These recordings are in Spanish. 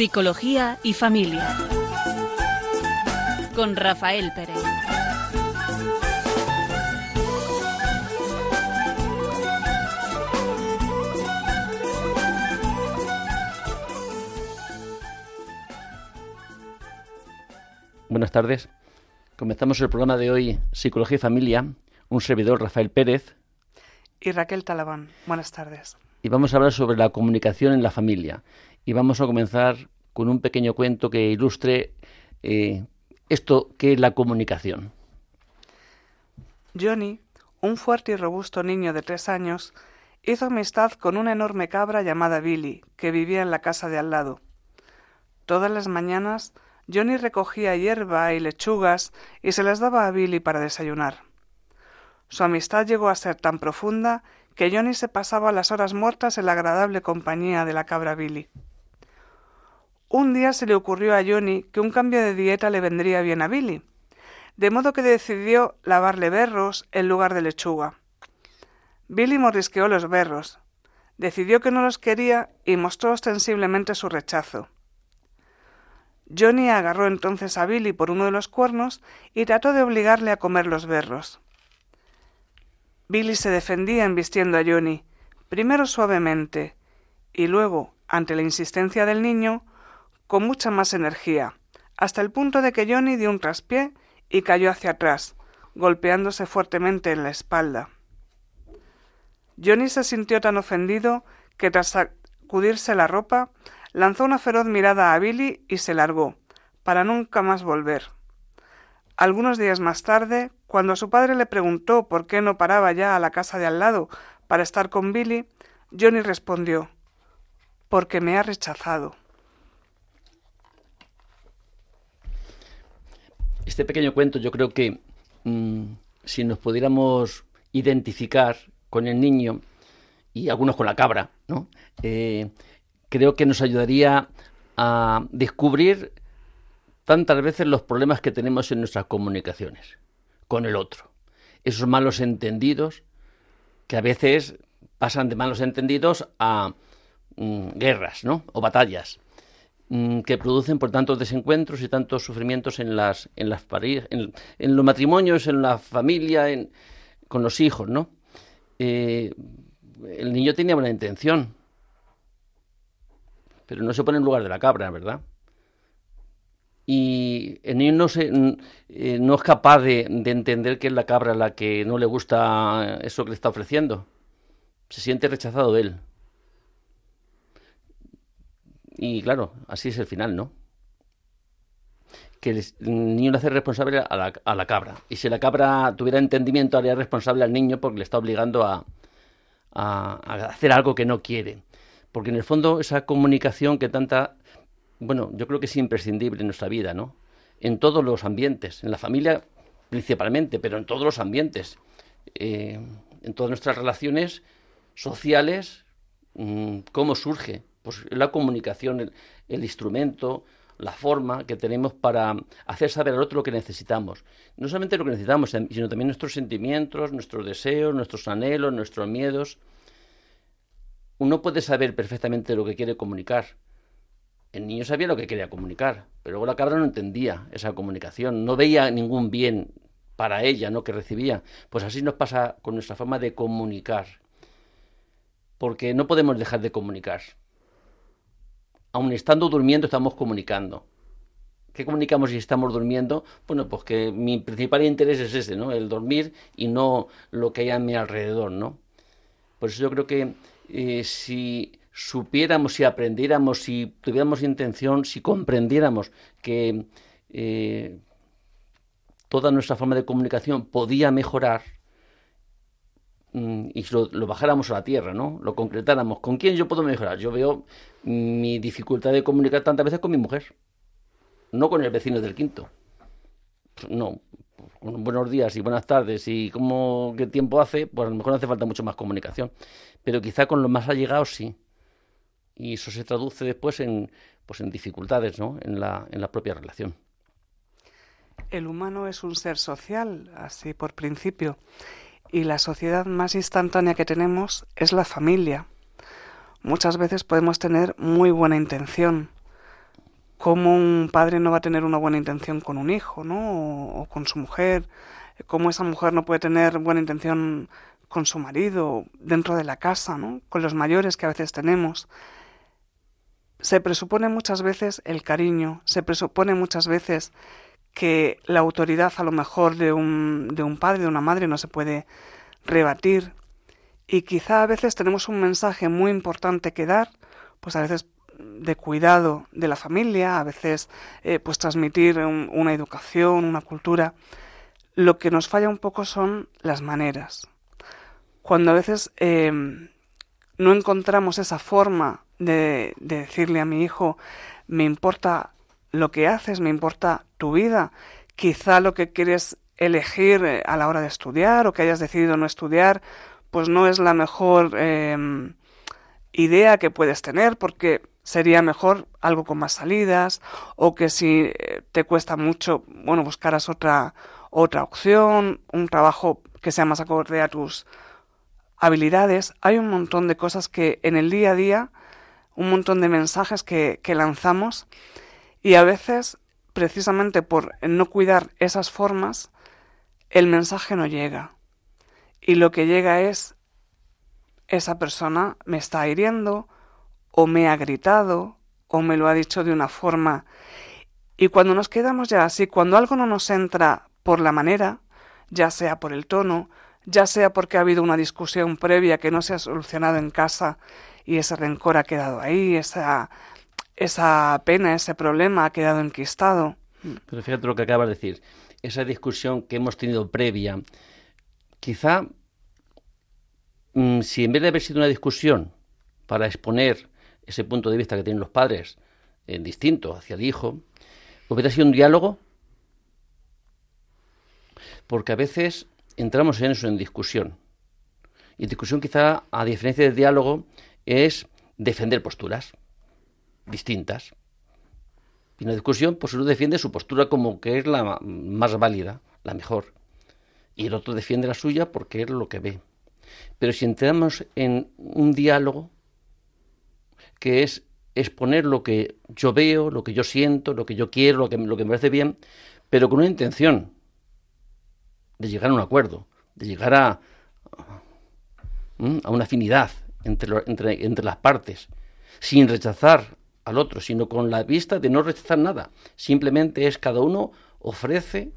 Psicología y Familia. Con Rafael Pérez. Buenas tardes. Comenzamos el programa de hoy, Psicología y Familia. Un servidor, Rafael Pérez. Y Raquel Talabán. Buenas tardes. Y vamos a hablar sobre la comunicación en la familia. Y vamos a comenzar con un pequeño cuento que ilustre eh, esto que es la comunicación. Johnny, un fuerte y robusto niño de tres años, hizo amistad con una enorme cabra llamada Billy, que vivía en la casa de al lado. Todas las mañanas Johnny recogía hierba y lechugas y se las daba a Billy para desayunar. Su amistad llegó a ser tan profunda que Johnny se pasaba las horas muertas en la agradable compañía de la cabra Billy. Un día se le ocurrió a Johnny que un cambio de dieta le vendría bien a Billy, de modo que decidió lavarle berros en lugar de lechuga. Billy morisqueó los berros, decidió que no los quería y mostró ostensiblemente su rechazo. Johnny agarró entonces a Billy por uno de los cuernos y trató de obligarle a comer los berros. Billy se defendía embistiendo a Johnny, primero suavemente y luego, ante la insistencia del niño, con mucha más energía, hasta el punto de que Johnny dio un traspié y cayó hacia atrás, golpeándose fuertemente en la espalda. Johnny se sintió tan ofendido que tras sacudirse la ropa lanzó una feroz mirada a Billy y se largó, para nunca más volver. Algunos días más tarde, cuando su padre le preguntó por qué no paraba ya a la casa de al lado para estar con Billy, Johnny respondió porque me ha rechazado. Este pequeño cuento yo creo que mm, si nos pudiéramos identificar con el niño y algunos con la cabra, ¿no? Eh, creo que nos ayudaría a descubrir tantas veces los problemas que tenemos en nuestras comunicaciones con el otro. Esos malos entendidos que a veces pasan de malos entendidos a mm, guerras, ¿no? O batallas mm, que producen por tantos desencuentros y tantos sufrimientos en las en las en, los matrimonios, en la familia, en, con los hijos, ¿no? Eh, el niño tenía buena intención, pero no se pone en lugar de la cabra, ¿verdad? Y el niño no, se, eh, no es capaz de, entender que es la cabra la que no le gusta eso que le está ofreciendo. Se siente rechazado de él. Y claro, así es el final, ¿no? Que el niño hace responsable a la, a la cabra. Y si la cabra tuviera entendimiento, haría responsable al niño porque le está obligando a, a hacer algo que no quiere porque en el fondo esa comunicación que tanta, bueno, yo creo que es imprescindible en nuestra vida, ¿no? En todos los ambientes, en la familia principalmente, pero en todos los ambientes, eh, en todas nuestras relaciones sociales, mm, ¿cómo surge? Pues la comunicación, el, instrumento, la forma que tenemos para hacer saber al otro lo que necesitamos. No solamente lo que necesitamos, sino también nuestros sentimientos, nuestros deseos, nuestros anhelos, nuestros miedos uno puede saber perfectamente lo que quiere comunicar. El niño sabía lo que quería comunicar, pero luego la cabra no entendía esa comunicación, no veía ningún bien para ella, ¿no? que recibía. Pues así nos pasa con nuestra forma de comunicar. Porque no podemos dejar de comunicar. Aun estando durmiendo estamos comunicando. ¿Qué comunicamos si estamos durmiendo? Bueno, pues que mi principal interés es ese, ¿no? El dormir y no lo que hay a mi alrededor, ¿no? Por eso yo creo que eh, si supiéramos, si aprendiéramos, si tuviéramos intención, si comprendiéramos que eh, toda nuestra forma de comunicación podía mejorar y lo, lo, bajáramos a la tierra, ¿no? Lo concretáramos. ¿Con quién yo puedo mejorar? Yo veo mi dificultad de comunicar tantas veces con mi mujer, no con el vecino del quinto. No, buenos días y buenas tardes y cómo qué tiempo hace, pues a lo mejor hace falta mucho más comunicación. Pero quizá con los más allegados sí. Y eso se traduce después en, pues en dificultades ¿no? en, la, en la propia relación. El humano es un ser social, así por principio, y la sociedad más instantánea que tenemos es la familia. Muchas veces podemos tener muy buena intención, cómo un padre no va a tener una buena intención con un hijo, ¿no? O, con su mujer, cómo esa mujer no puede tener buena intención con su marido, dentro de la casa, ¿no? Con los mayores que a veces tenemos. Se presupone muchas veces el cariño, se presupone muchas veces que la autoridad a lo mejor de un, de un padre, de una madre, no se puede rebatir. Y quizá a veces tenemos un mensaje muy importante que dar, pues a veces de cuidado de la familia, a veces eh, pues transmitir una educación, una cultura. Lo que nos falla un poco son las maneras. Cuando a veces em, no encontramos esa forma de, de decirle a mi hijo, me importa lo que haces, me importa tu vida, quizá lo que quieres elegir eh, a la hora de estudiar o que hayas decidido no estudiar, pues no es la mejor em, idea que puedes tener porque sería mejor algo con más salidas o que si eh, te cuesta mucho, bueno, buscaras otra otra opción, un trabajo que sea más acorde a tus habilidades. Hay un montón de cosas que en el día a día, un montón de mensajes que lanzamos y a veces, precisamente por no cuidar esas formas, el mensaje no llega. Y lo que llega es, esa persona me está hiriendo, o me ha gritado o me lo ha dicho de una forma. Y cuando nos quedamos ya así, cuando algo no nos entra por la manera, ya sea por el tono, ya sea porque ha habido una discusión previa que no se ha solucionado en casa y ese rencor ha quedado ahí, esa, esa pena, ese problema ha quedado enquistado. Pero fíjate lo que acabas de decir, esa discusión que hemos tenido previa, quizá mm, si en vez de haber sido una discusión para exponer ese punto de vista que tienen los padres en distinto hacia el hijo, hubiera sido un diálogo, porque a veces entramos en eso, en discusión. Y discusión quizá, a diferencia del diálogo, es defender posturas distintas. Y una discusión, pues uno defiende su postura como que es la más válida, la mejor. Y el otro defiende la suya porque es lo que ve. Pero si entramos en un diálogo, que es exponer lo que yo veo, lo que yo siento, lo que yo quiero, lo que, lo que me parece bien, pero con una intención de llegar a un acuerdo, de llegar a, a una afinidad entre, entre, entre las partes, sin rechazar al otro, sino con la vista de no rechazar nada. Simplemente es cada uno ofrece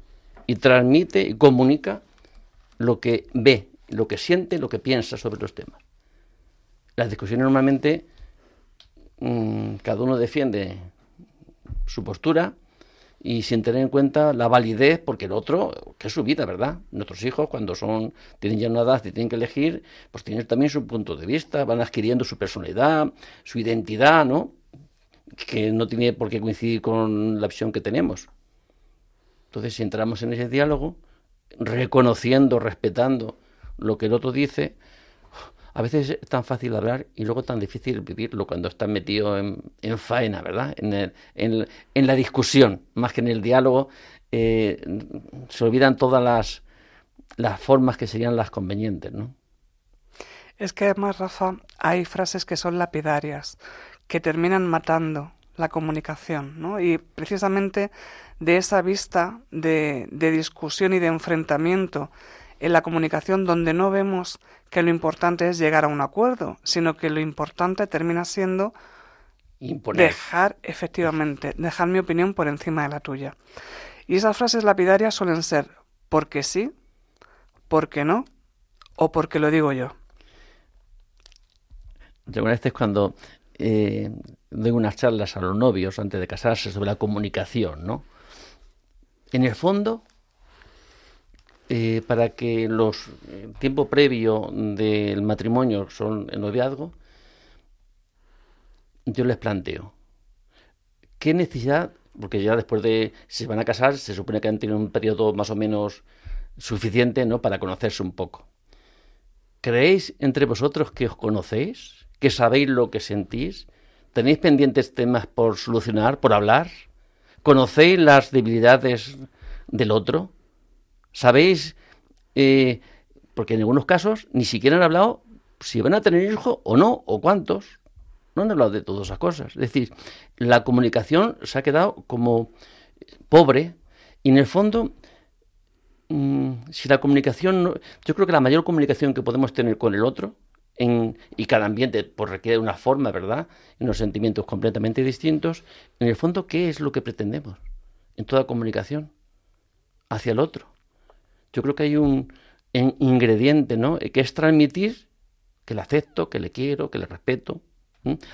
y transmite y comunica lo que ve, lo que siente, lo que piensa sobre los temas. Las discusiones normalmente Mm, cada uno defiende su postura y sin tener en cuenta la validez, porque el otro, que es su vida, ¿verdad? Nuestros hijos, cuando son tienen ya una edad y tienen que elegir, pues tienen también su punto de vista, van adquiriendo su personalidad, su identidad, ¿no? Que no tiene por qué coincidir con la visión que tenemos. Entonces, si entramos en ese diálogo, reconociendo, respetando lo que el otro dice, a veces es tan fácil hablar y luego tan difícil vivirlo cuando estás metido en, faena, ¿verdad? En, en, la discusión, más que en el diálogo, eh, se olvidan todas las, las formas que serían las convenientes, ¿no? Es que además, Rafa, hay frases que son lapidarias, que terminan matando la comunicación, ¿no? Y precisamente de esa vista de, de discusión y de enfrentamiento en la comunicación donde no vemos que lo importante es llegar a un acuerdo, sino que lo importante termina siendo dejar, efectivamente, dejar mi opinión por encima de la tuya. Y esas frases lapidarias suelen ser porque sí, porque no o porque lo digo yo. Recuerda es cuando eh, doy unas charlas a los novios antes de casarse sobre la comunicación, ¿no? En el fondo, eh, para que los eh, tiempo previo del matrimonio son el noviazgo, yo les planteo qué necesidad, porque ya después de si se van a casar, se supone que han tenido un periodo más o menos suficiente, ¿no? Para conocerse un poco. ¿Creéis entre vosotros que os conocéis? ¿Que sabéis lo que sentís? ¿Tenéis pendientes temas por solucionar, por hablar? ¿Conocéis las debilidades del otro? ¿Sabéis? Eh, porque en algunos casos ni siquiera han hablado si van a tener hijos o no, o cuántos. no han hablado de todas esas cosas. Es decir, la comunicación se ha quedado como pobre y en el fondo, mm, si la comunicación, yo creo que la mayor comunicación que podemos tener con el otro en, y cada ambiente pues, requiere una forma, ¿verdad? Unos sentimientos completamente distintos. En el fondo, ¿qué es lo que pretendemos en toda comunicación hacia el otro? Yo creo que hay un ingrediente, ¿no? Que es transmitir que le acepto, que le quiero, que le respeto.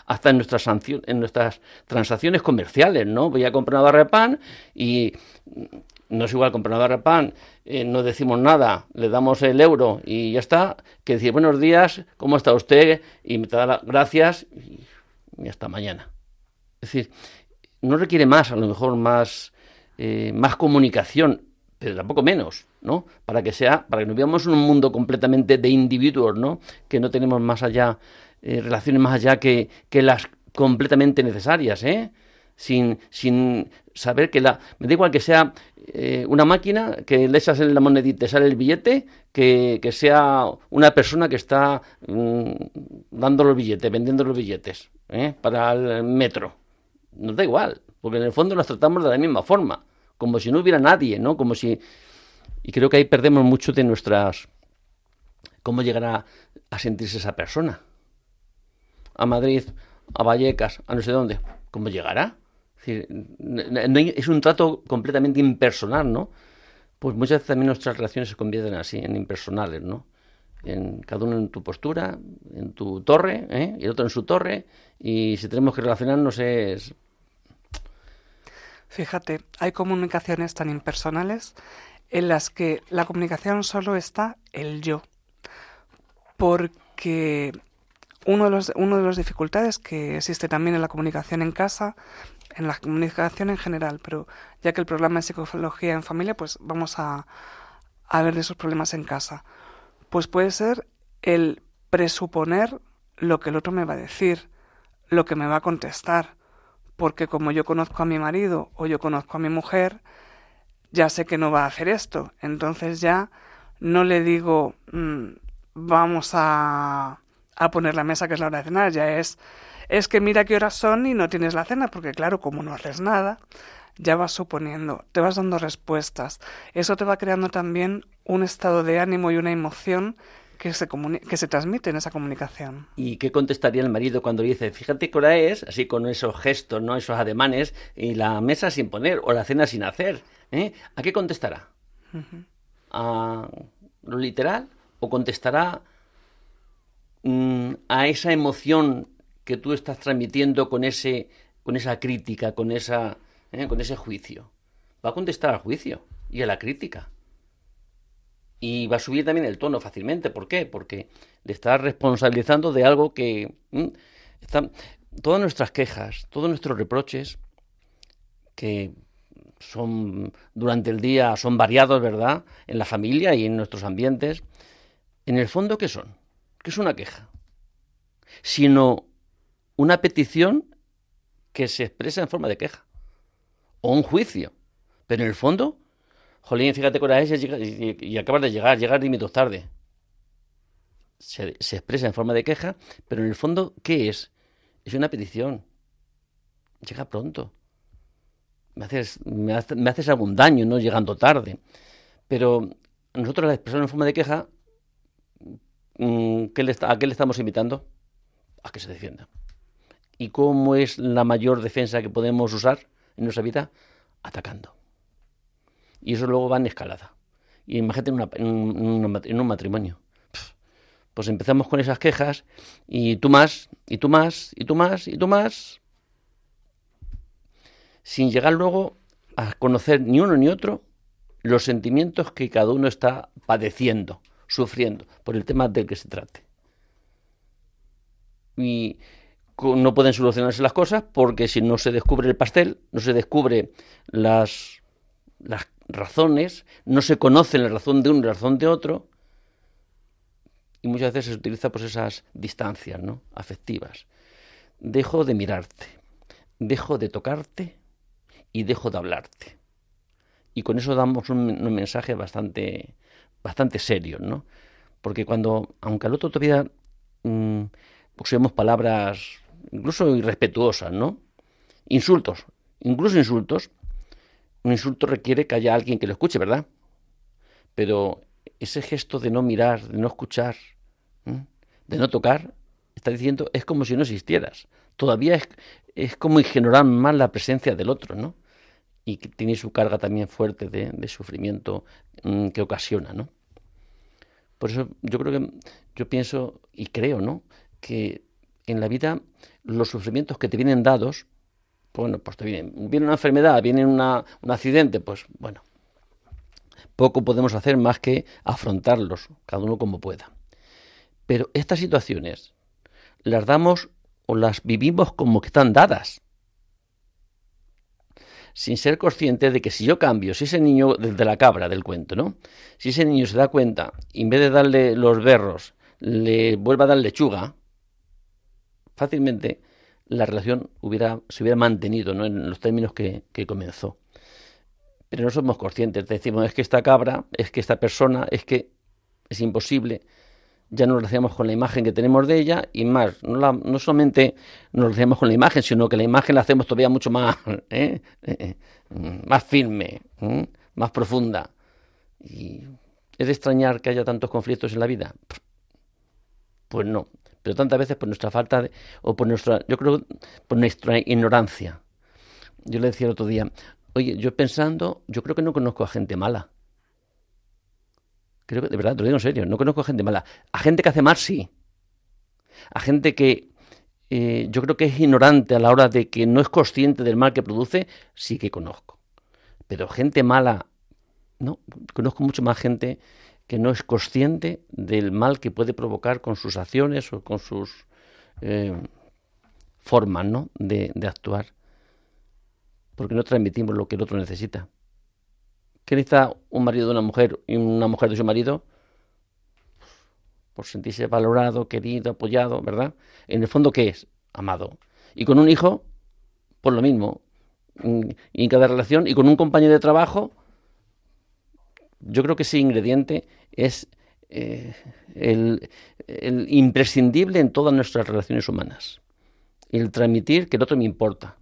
Hasta en nuestras, en nuestras transacciones comerciales, ¿no? Voy a comprar una barra de pan y no es igual comprar una barra pan, eh, no decimos nada, le damos el euro y ya está, que decir buenos días, ¿cómo está usted? Y me da las gracias y, hasta mañana. Es decir, no requiere más, a lo mejor más, eh, más comunicación, pero tampoco menos, ¿no? Para que sea, para que no vivamos en un mundo completamente de individuos, ¿no? Que no tenemos más allá, eh, relaciones más allá que, que las completamente necesarias, ¿eh? Sin, sin saber que la... Me da igual que sea eh, una máquina que le echas en la monedita y te sale el billete, que, sea una persona que está mm, dando los billetes, vendiendo los billetes ¿eh? para el metro. Nos da igual, porque en el fondo nos tratamos de la misma forma, como si no hubiera nadie, ¿no? Como si... Y creo que ahí perdemos mucho de nuestras... ¿Cómo llegará a sentirse esa persona? A Madrid, a Vallecas, a no sé dónde. ¿Cómo llegará? Es, un trato completamente impersonal, ¿no? Pues muchas veces también nuestras relaciones se convierten así, en impersonales, ¿no? En cada uno en tu postura, en tu torre, ¿eh? y el otro en su torre, y si tenemos que relacionarnos es... Fíjate, hay comunicaciones tan impersonales en las que la comunicación solo está el yo. Porque uno de los, uno de las dificultades que existe también en la comunicación en casa en la comunicación en general, pero ya que el programa de psicología en familia, pues vamos a, a ver de esos problemas en casa. Pues puede ser el presuponer lo que el otro me va a decir, lo que me va a contestar, porque como yo conozco a mi marido o yo conozco a mi mujer, ya sé que no va a hacer esto, entonces ya no le digo mm, vamos a, a poner la mesa que es la hora de cenar, ya es es que mira qué horas son y no tienes la cena, porque claro, como no haces nada, ya vas suponiendo, te vas dando respuestas. Eso te va creando también un estado de ánimo y una emoción que se, que se transmite en esa comunicación. ¿Y qué contestaría el marido cuando dice, fíjate qué hora es, así con esos gestos, no esos ademanes, y la mesa sin poner o la cena sin hacer? ¿eh? ¿A qué contestará? ¿A lo literal? ¿O contestará mm, a esa emoción que tú estás transmitiendo con ese con esa crítica, con esa ¿eh? con ese juicio. Va a contestar al juicio y a la crítica. Y va a subir también el tono fácilmente. ¿Por qué? Porque le está responsabilizando de algo que todas nuestras quejas, todos nuestros reproches que son durante el día son variados, ¿verdad? En la familia y en nuestros ambientes. En el fondo, ¿qué son? ¿Qué es una queja? Sino una petición que se expresa en forma de queja o un juicio. Pero en el fondo, Jolín, fíjate que ahora es y, y, acabas de llegar, llegar minutos tarde. Se, expresa en forma de queja, pero en el fondo, ¿qué es? Es una petición. Llega pronto. Me haces, me, haces algún daño, ¿no? Llegando tarde. Pero nosotros la expresamos en forma de queja, mm, ¿a qué le estamos invitando? A que se defienda. ¿Y cómo es la mayor defensa que podemos usar en nuestra vida? Atacando. Y eso luego va en escalada. Y imagínate en, un matrimonio. Pues empezamos con esas quejas y tú más, y tú más, y tú más, y tú más, sin llegar luego a conocer ni uno ni otro los sentimientos que cada uno está padeciendo, sufriendo, por el tema del que se trate. Y no pueden solucionarse las cosas porque si no se descubre el pastel, no se descubre las, las razones, no se conoce la razón de uno y la razón de otro, y muchas veces se utiliza pues esas distancias ¿no? afectivas. Dejo de mirarte, dejo de tocarte y dejo de hablarte. Y con eso damos un, mensaje bastante, bastante serio, ¿no? Porque cuando, aunque al otro todavía mm, usemos palabras incluso irrespetuosas, ¿no? Insultos, incluso insultos. Un insulto requiere que haya alguien que lo escuche, ¿verdad? Pero ese gesto de no mirar, de no escuchar, de no tocar, está diciendo, es como si no existieras. Todavía es, es como ignorar más la presencia del otro, ¿no? Y que tiene su carga también fuerte de, sufrimiento mm, que ocasiona, ¿no? Por eso yo creo que, yo pienso y creo, ¿no? Que en la vida los sufrimientos que te vienen dados, bueno, pues te vienen, viene una enfermedad, viene un accidente, pues bueno, poco podemos hacer más que afrontarlos, cada uno como pueda. Pero estas situaciones las damos o las vivimos como que están dadas, sin ser conscientes de que si yo cambio, si ese niño desde la cabra del cuento, ¿no? Si ese niño se da cuenta en vez de darle los berros, le vuelva a dar lechuga, fácilmente la relación hubiera, se hubiera mantenido ¿no? en los términos que, comenzó. Pero no somos conscientes, decimos, es que esta cabra, es que esta persona, es que es imposible, ya nos relacionamos con la imagen que tenemos de ella y más, no, no solamente nos relacionamos con la imagen, sino que la imagen la hacemos todavía mucho más, ¿eh? Eh, eh, más firme, más profunda. Y es de extrañar que haya tantos conflictos en la vida. Pues no, pero tantas veces por nuestra falta de, o por nuestra, yo creo, por nuestra ignorancia. Yo le decía el otro día, oye, yo pensando, yo creo que no conozco a gente mala. Creo que, de verdad, te lo digo en serio, no conozco gente mala. A gente que hace mal, sí. A gente que eh, yo creo que es ignorante a la hora de que no es consciente del mal que produce, sí que conozco. Pero gente mala, no, conozco mucho más gente que no es consciente del mal que puede provocar con sus acciones o con sus eh, formas ¿no? de, actuar. Porque no transmitimos lo que el otro necesita. ¿Qué necesita un marido de una mujer y una mujer de su marido? Por sentirse valorado, querido, apoyado, ¿verdad? En el fondo, ¿qué es? Amado. Y con un hijo, por lo mismo. Y en cada relación, y con un compañero de trabajo, yo creo que ese ingrediente es eh, el, imprescindible en todas nuestras relaciones humanas. El transmitir que el otro me importa.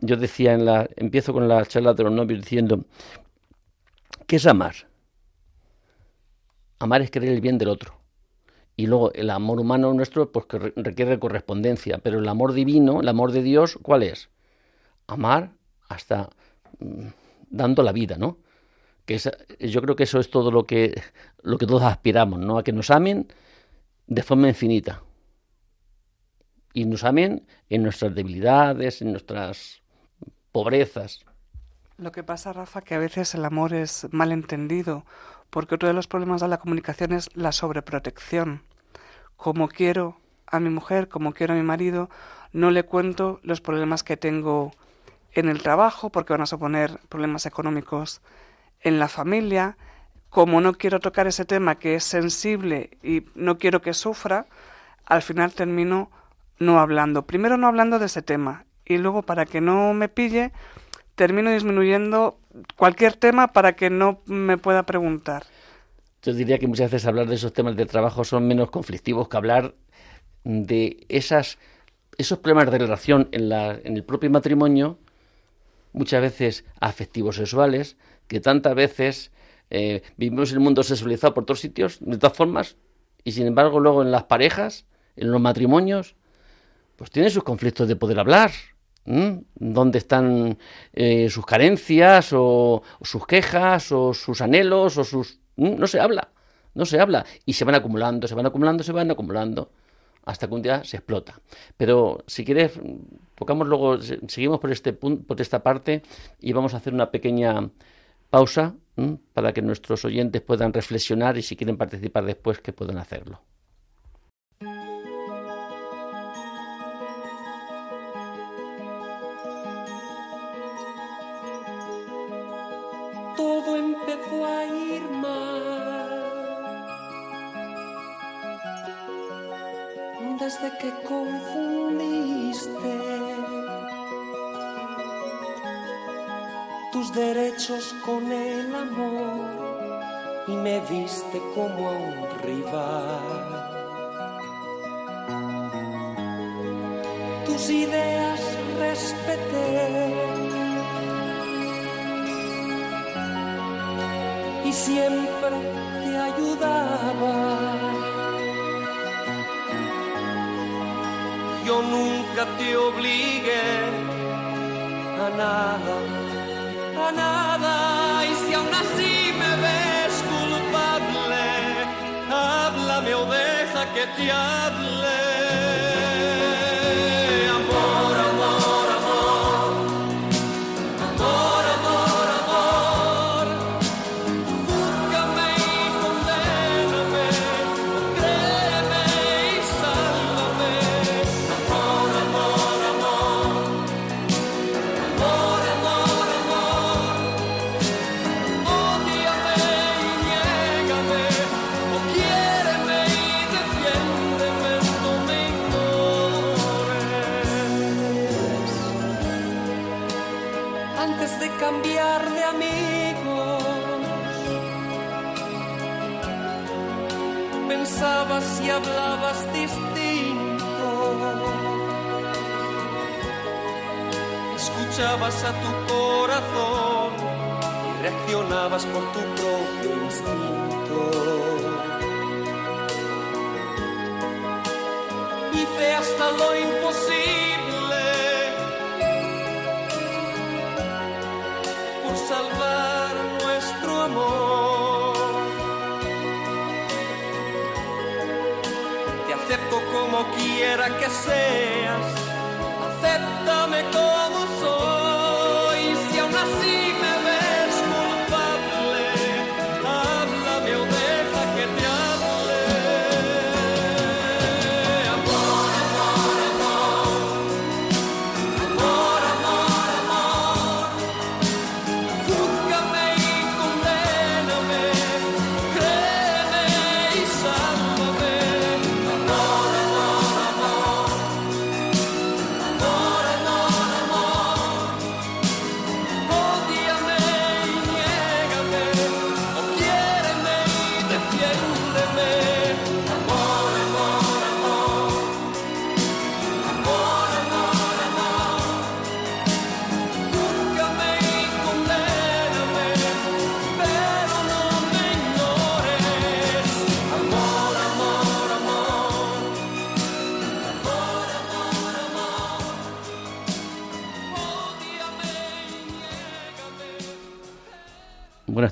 Yo decía en la, empiezo con la charla de los novios diciendo, ¿qué es amar? Amar es querer el bien del otro. Y luego el amor humano nuestro, pues que requiere correspondencia. Pero el amor divino, el amor de Dios, ¿cuál es? Amar hasta mm, dando la vida, ¿no? yo creo que eso es todo lo que, lo que todos aspiramos, ¿no? A que nos amen de forma infinita. Y nos amen en nuestras debilidades, en nuestras pobrezas. Lo que pasa, Rafa, que a veces el amor es mal entendido, porque otro de los problemas de la comunicación es la sobreprotección. Como quiero a mi mujer, como quiero a mi marido, no le cuento los problemas que tengo en el trabajo, porque van a suponer problemas económicos en la familia, como no quiero tocar ese tema que es sensible y no quiero que sufra, al final termino no hablando. Primero no hablando de ese tema y luego para que no me pille, termino disminuyendo cualquier tema para que no me pueda preguntar. Yo diría que muchas veces hablar de esos temas de trabajo son menos conflictivos que hablar de esas, esos problemas de relación en, la, en el propio matrimonio, muchas veces afectivos sexuales, que tantas veces eh, vivimos en el mundo sexualizado por todos sitios, de todas formas, y sin embargo luego en las parejas, en los matrimonios, pues tienen sus conflictos de poder hablar. ¿Dónde están eh, sus carencias o, sus quejas o sus anhelos o sus... No se habla, no se habla. Y se van acumulando, se van acumulando, se van acumulando hasta que un día se explota. Pero si quieres, luego, seguimos por este punto, por esta parte y vamos a hacer una pequeña pausa para que nuestros oyentes puedan reflexionar y si quieren participar después que puedan hacerlo. Desde que confundiste tus derechos con el amor y me viste como a un rival. tus ideas respeté. Y siempre te ayudaba. Yo nunca te obligué a nada, a nada. Y si aún así me ves culpable, háblame o deja que te hable. A tu corazón y reaccionabas por tu propio instinto. Hice hasta lo imposible por salvar nuestro amor. Te acepto como quiera que seas,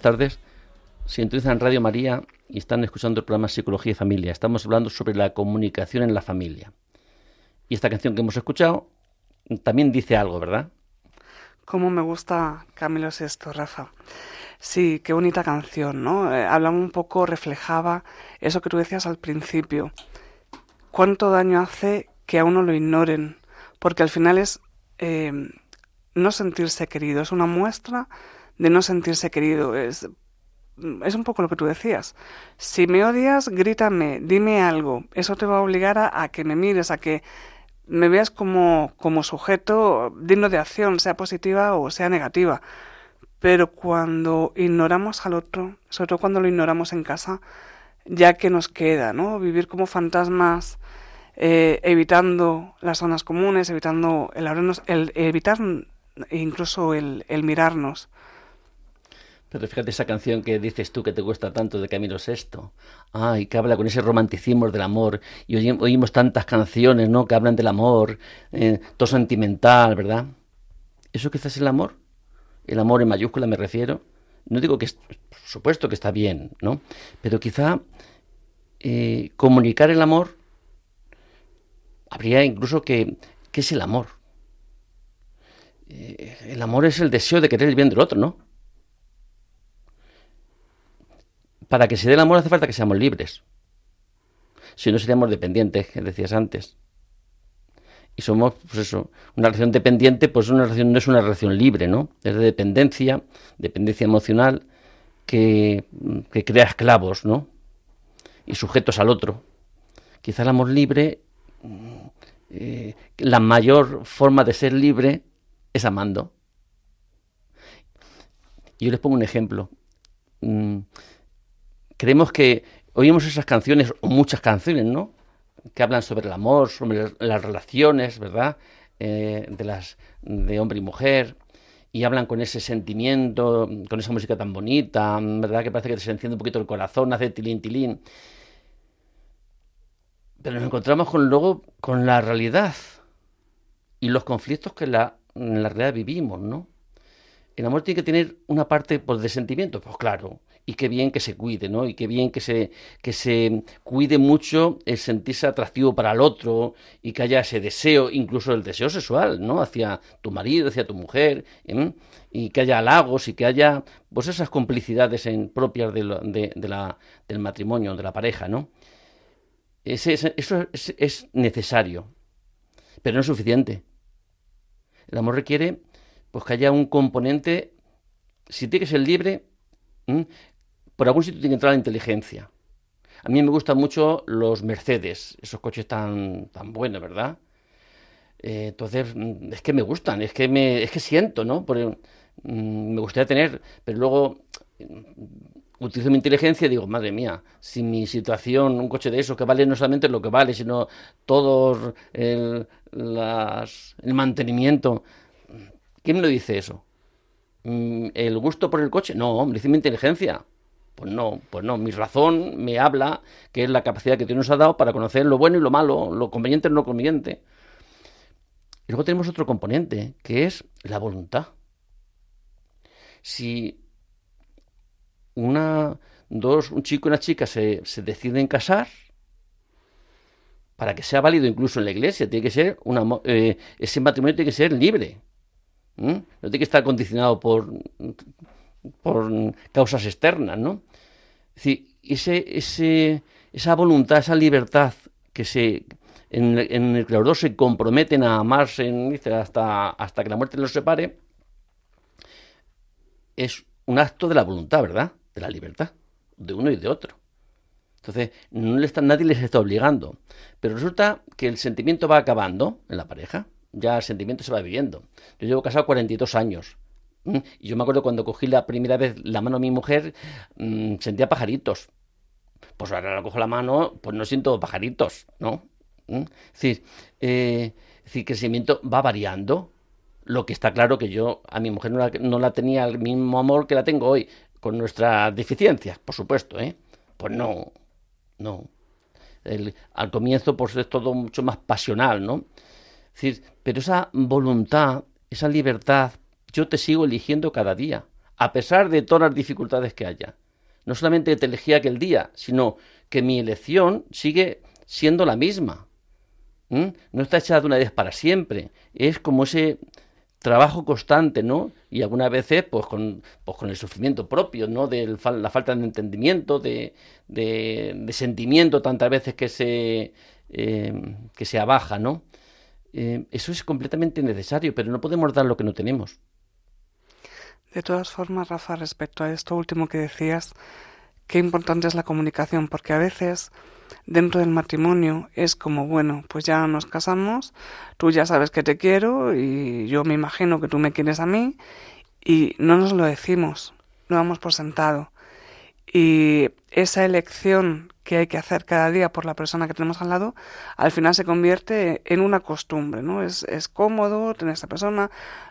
tardes. Sintonizan Radio María y están escuchando el programa Psicología y Familia. Estamos hablando sobre la comunicación en la familia. Y esta canción que hemos escuchado también dice algo, ¿verdad? Cómo me gusta Camilo Sesto, Rafa. Sí, qué bonita canción, ¿no? Eh, hablaba un poco, reflejaba eso que tú decías al principio. Cuánto daño hace que a uno lo ignoren, porque al final es eh, no sentirse querido, es una muestra de no sentirse querido. Es, es un poco lo que tú decías. Si me odias, grítame, dime algo. Eso te va a obligar a, a que me mires, a que me veas como, como sujeto digno de acción, sea positiva o sea negativa. Pero cuando ignoramos al otro, sobre todo cuando lo ignoramos en casa, ya que nos queda, ¿no? Vivir como fantasmas, eh, evitando las zonas comunes, evitando el el evitar incluso el, el mirarnos. Pero fíjate esa canción que dices tú que te gusta tanto de Camilo Sesto. Ay, que habla con ese romanticismo del amor. Y oí- oímos tantas canciones, ¿no? Que hablan del amor, eh, todo sentimental, ¿verdad? ¿Eso quizás es el amor? El amor en mayúscula me refiero. No digo que, por supuesto que está bien, ¿no? Pero quizá eh, comunicar el amor, habría incluso que, ¿qué es el amor? Eh, el amor es el deseo de querer el bien del otro, ¿no? Para que se dé el amor hace falta que seamos libres. Si no seríamos dependientes, que decías antes. Y somos, pues eso, una relación dependiente, pues no es una relación libre, ¿no? Es de dependencia, dependencia emocional, que, que crea esclavos, ¿no? Y sujetos al otro. Quizá el amor libre, eh, la mayor forma de ser libre es amando. Yo les pongo un ejemplo. Mm, creemos que oímos esas canciones, o muchas canciones, ¿no? que hablan sobre el amor, sobre las relaciones, ¿verdad? Eh, de las de hombre y mujer y hablan con ese sentimiento, con esa música tan bonita, ¿verdad? Que parece que se enciende un poquito el corazón, hace tilín tilín. Pero nos encontramos con luego con la realidad y los conflictos que en la realidad vivimos, ¿no? El amor tiene que tener una parte pues, de sentimiento, pues claro, y qué bien que se cuide, ¿no? Y qué bien que se, que se cuide mucho el sentirse atractivo para el otro y que haya ese deseo, incluso el deseo sexual, ¿no? Hacia tu marido, hacia tu mujer, y que haya halagos y que haya, pues esas complicidades en, propias de, de, la, del matrimonio, de la pareja, ¿no? Ese, eso es, es necesario, pero no es suficiente. El amor requiere pues que haya un componente, si tiene que ser libre, por algún sitio tiene que entrar la inteligencia. A mí me gustan mucho los Mercedes, esos coches tan, tan buenos, ¿verdad? Eh, entonces, mm, es que me gustan, es que, me, es que siento, ¿no? Mm, me gustaría tener, pero luego mm, utilizo mi inteligencia y digo, madre mía, si mi situación, un coche de eso que vale no solamente lo que vale, sino todo el, el mantenimiento. ¿Quién me lo dice eso? ¿El gusto por el coche? No, hombre, dice mi inteligencia. Pues no, pues no, mi razón me habla que es la capacidad que Dios nos ha dado para conocer lo bueno y lo malo, lo conveniente y lo no conveniente. Y luego tenemos otro componente, que es la voluntad. Si una, dos, un chico y una chica se, se deciden casar, para que sea válido incluso en la iglesia, tiene que ser una, eh, ese matrimonio tiene que ser libre. No tiene que estar condicionado por por causas externas, ¿no? Es decir, ese, ese, esa voluntad, esa libertad que se en, el que los dos se comprometen a amarse hasta, hasta que la muerte los separe, es un acto de la voluntad, ¿verdad? De la libertad, de uno y de otro. Entonces, no le está, nadie les está obligando. Pero resulta que el sentimiento va acabando en la pareja. Ya el sentimiento se va viviendo. Yo llevo casado 42 años. Mm, y yo me acuerdo cuando cogí la primera vez la mano a mi mujer, mm, sentía pajaritos. Pues ahora la cojo la mano, pues no siento pajaritos, ¿no? Mm, es decir, eh, decir, el sentimiento va variando. Lo que está claro que yo a mi mujer no la, tenía el mismo amor que la tengo hoy, con nuestras deficiencias, por supuesto, ¿eh? Pues no, no. al comienzo, pues es todo mucho más pasional, ¿no? Pero esa voluntad, esa libertad yo te sigo eligiendo cada día, a pesar de todas las dificultades que haya. No solamente te elegí aquel día, sino que mi elección sigue siendo la misma. No está hecha de una vez para siempre. Es como ese trabajo constante, ¿no? Y algunas veces, pues con, pues con el sufrimiento propio, ¿no? De la falta de entendimiento, de, de, sentimiento tantas veces que se, eh, que se abaja, ¿no? Eh, eso es completamente necesario, pero no podemos dar lo que no tenemos. De todas formas, Rafa, respecto a esto último que decías, qué importante es la comunicación, porque a veces dentro del matrimonio es como, bueno, pues ya nos casamos, tú ya sabes que te quiero y yo me imagino que tú me quieres a mí y no nos lo decimos, lo damos por sentado. Y esa elección que hay que hacer cada día por la persona que tenemos al lado, al final se convierte en una costumbre, ¿no? Es, es cómodo tener esta persona,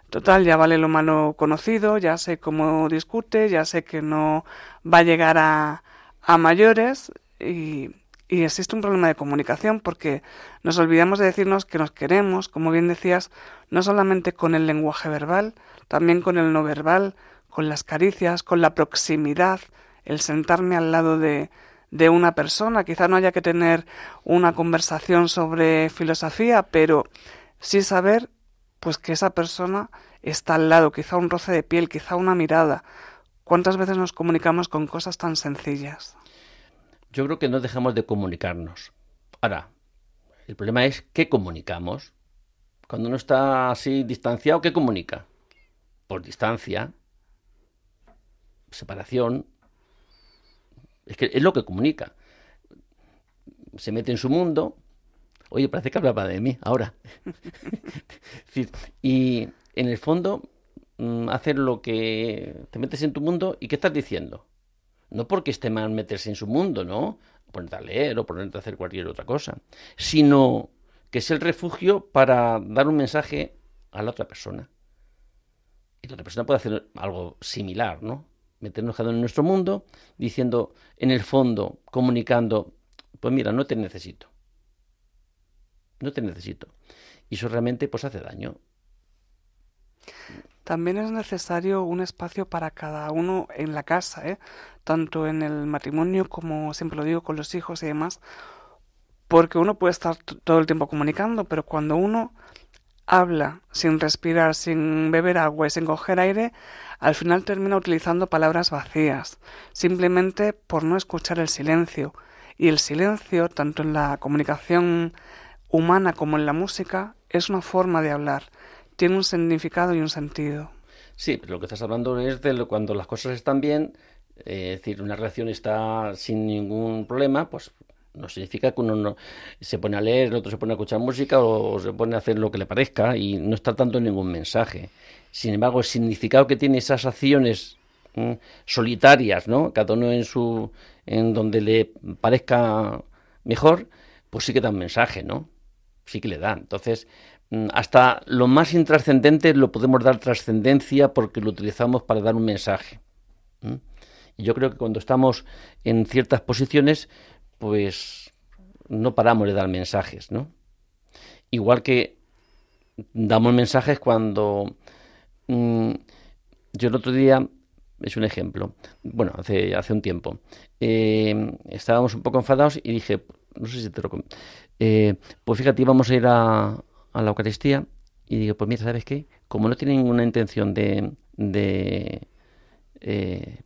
total, ya vale lo malo conocido, ya sé cómo discute, ya sé que no va a llegar a, a mayores y, y existe un problema de comunicación porque nos olvidamos de decirnos que nos queremos, como bien decías, no solamente con el lenguaje verbal, también con el no verbal, con las caricias, con la proximidad, el sentarme al lado de, de una persona. Quizá no haya que tener una conversación sobre filosofía, pero sí saber pues que esa persona está al lado, quizá un roce de piel, quizá una mirada. ¿Cuántas veces nos comunicamos con cosas tan sencillas? Yo creo que no dejamos de comunicarnos. Ahora, el problema es qué comunicamos. Cuando uno está así distanciado, ¿qué comunica? Por distancia, separación, es que es lo que comunica. Se mete en su mundo. Oye, parece que hablaba de mí ahora. y en el fondo, mm, hacer lo que te metes en tu mundo y ¿qué estás diciendo? No porque esté mal meterse en su mundo, ¿no? Ponerte a leer o ponerte a hacer cualquier otra cosa, sino que es el refugio para dar un mensaje a la otra persona. Y la otra persona puede hacer algo similar, ¿no? Meternos cada uno en nuestro mundo, diciendo, en el fondo, comunicando, pues mira, no te necesito. No te necesito. Y eso realmente pues hace daño. También es necesario un espacio para cada uno en la casa, ¿eh? tanto en el matrimonio como siempre lo digo con los hijos y demás, porque uno puede estar todo el tiempo comunicando, pero cuando uno habla sin respirar, sin beber agua y sin coger aire, al final termina utilizando palabras vacías, simplemente por no escuchar el silencio. Y el silencio, tanto en la comunicación humana como en la música, es una forma de hablar tiene un significado y un sentido. Sí, pero lo que estás hablando es de cuando las cosas están bien, eh, es decir, una relación está sin ningún problema, pues no significa que uno no, se pone a leer, el otro se pone a escuchar música o se pone a hacer lo que le parezca y no está dando ningún mensaje. Sin embargo, el significado que tiene esas acciones solitarias, ¿no? Cada uno en su en donde le parezca mejor, pues sí que da un mensaje, ¿no? Sí que le da. Entonces, Mm, hasta lo más intrascendente lo podemos dar trascendencia porque lo utilizamos para dar un mensaje. Y yo creo que cuando estamos en ciertas posiciones, pues no paramos de dar mensajes, ¿no? Igual que damos mensajes cuando mm, yo el otro día es un ejemplo. Bueno, hace, hace un tiempo. Eh, estábamos un poco enfadados y dije, no sé si te lo... Eh, pues fíjate, íbamos a ir a, a la Eucaristía y digo, pues mira, ¿sabes qué? Como no tienen ninguna intención de, de, eh,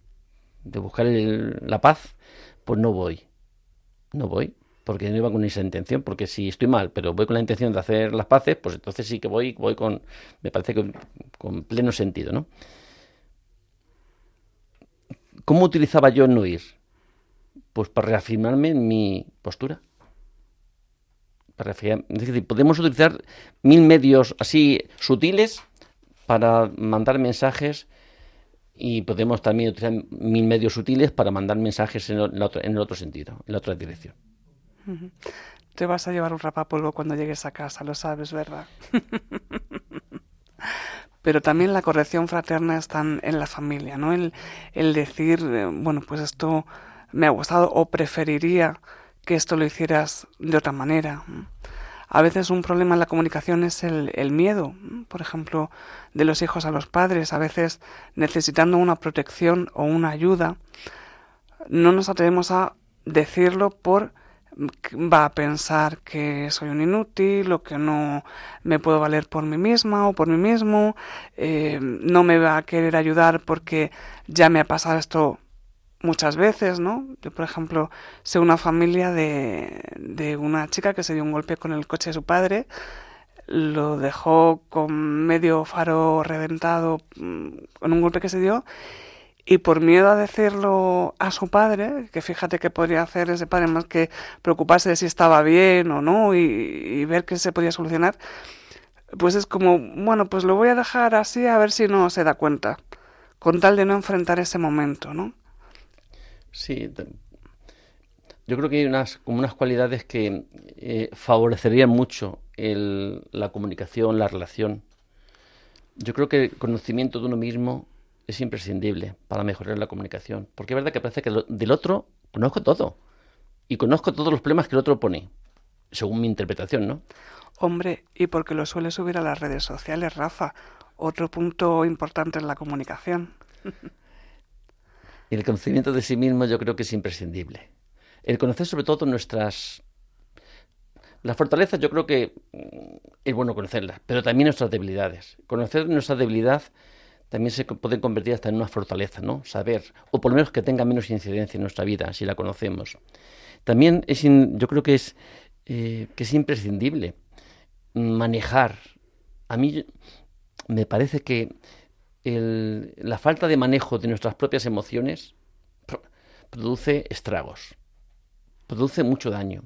de buscar la paz, pues no voy. No voy, porque no iba con esa intención, porque si estoy mal, pero voy con la intención de hacer las paces, pues entonces sí que voy, voy con, me parece que con pleno sentido, ¿no? ¿Cómo utilizaba yo no ir? Pues para reafirmarme en mi postura. Es decir, podemos utilizar mil medios así sutiles para mandar mensajes y podemos también utilizar mil medios sutiles para mandar mensajes en el otro, en el otro sentido, en la otra dirección. Te vas a llevar un rapapolvo cuando llegues a casa, lo sabes, ¿verdad? Pero también la corrección fraterna está en la familia, ¿no? El, decir, eh, bueno, pues esto me ha gustado o preferiría que esto lo hicieras de otra manera. A veces un problema en la comunicación es el, miedo, por ejemplo, de los hijos a los padres, a veces necesitando una protección o una ayuda, no nos atrevemos a decirlo por va a pensar que soy un inútil o que no me puedo valer por mí misma o por mí mismo, eh, no me va a querer ayudar porque ya me ha pasado esto muchas veces, ¿no? Yo, por ejemplo, sé una familia de, de una chica que se dio un golpe con el coche de su padre, lo dejó con medio faro reventado mm, con un golpe que se dio y por miedo a decirlo a su padre, que fíjate que podría hacer ese padre más que preocuparse de si estaba bien o no y, y ver que se podía solucionar, pues es como, bueno, pues lo voy a dejar así a ver si no se da cuenta, con tal de no enfrentar ese momento, ¿no? Sí, yo creo que hay unas, como unas cualidades que eh, favorecerían mucho el, la comunicación, la relación. Yo creo que el conocimiento de uno mismo es imprescindible para mejorar la comunicación. Porque es verdad que parece que del otro conozco todo. Y conozco todos los problemas que el otro pone, según mi interpretación, ¿no? Hombre, y porque lo suele subir a las redes sociales, Rafa. Otro punto importante en la comunicación. El conocimiento de sí mismo yo creo que es imprescindible. El conocer sobre todo nuestras... Las fortalezas yo creo que mm, es bueno conocerlas, pero también nuestras debilidades. Conocer nuestra debilidad también se puede convertir hasta en una fortaleza, ¿no? Saber, o por lo menos que tenga menos incidencia en nuestra vida, si la conocemos. También es, yo creo que es, eh, que es imprescindible manejar. A mí me parece que la falta de manejo de nuestras propias emociones produce estragos, produce mucho daño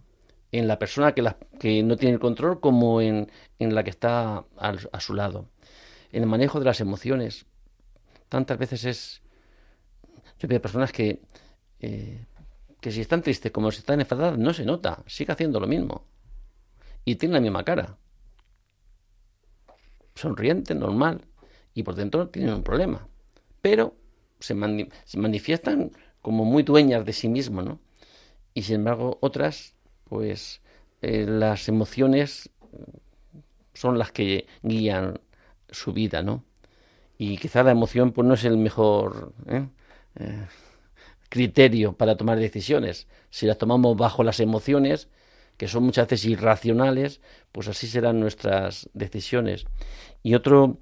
en la persona que, que no tiene el control como en, la que está a, su lado. En el manejo de las emociones, tantas veces es... Yo veo personas que eh, que si están tristes como si están enfadadas, no se nota, sigue haciendo lo mismo. Y tiene la misma cara. Sonriente, normal. Y por dentro tienen un problema. Pero se, se manifiestan como muy dueñas de sí mismo, ¿no? Y sin embargo, otras, pues eh, las emociones son las que guían su vida, ¿no? Y quizá la emoción pues no es el mejor ¿eh? Eh, criterio para tomar decisiones. Si las tomamos bajo las emociones, que son muchas veces irracionales, pues así serán nuestras decisiones. Y otro,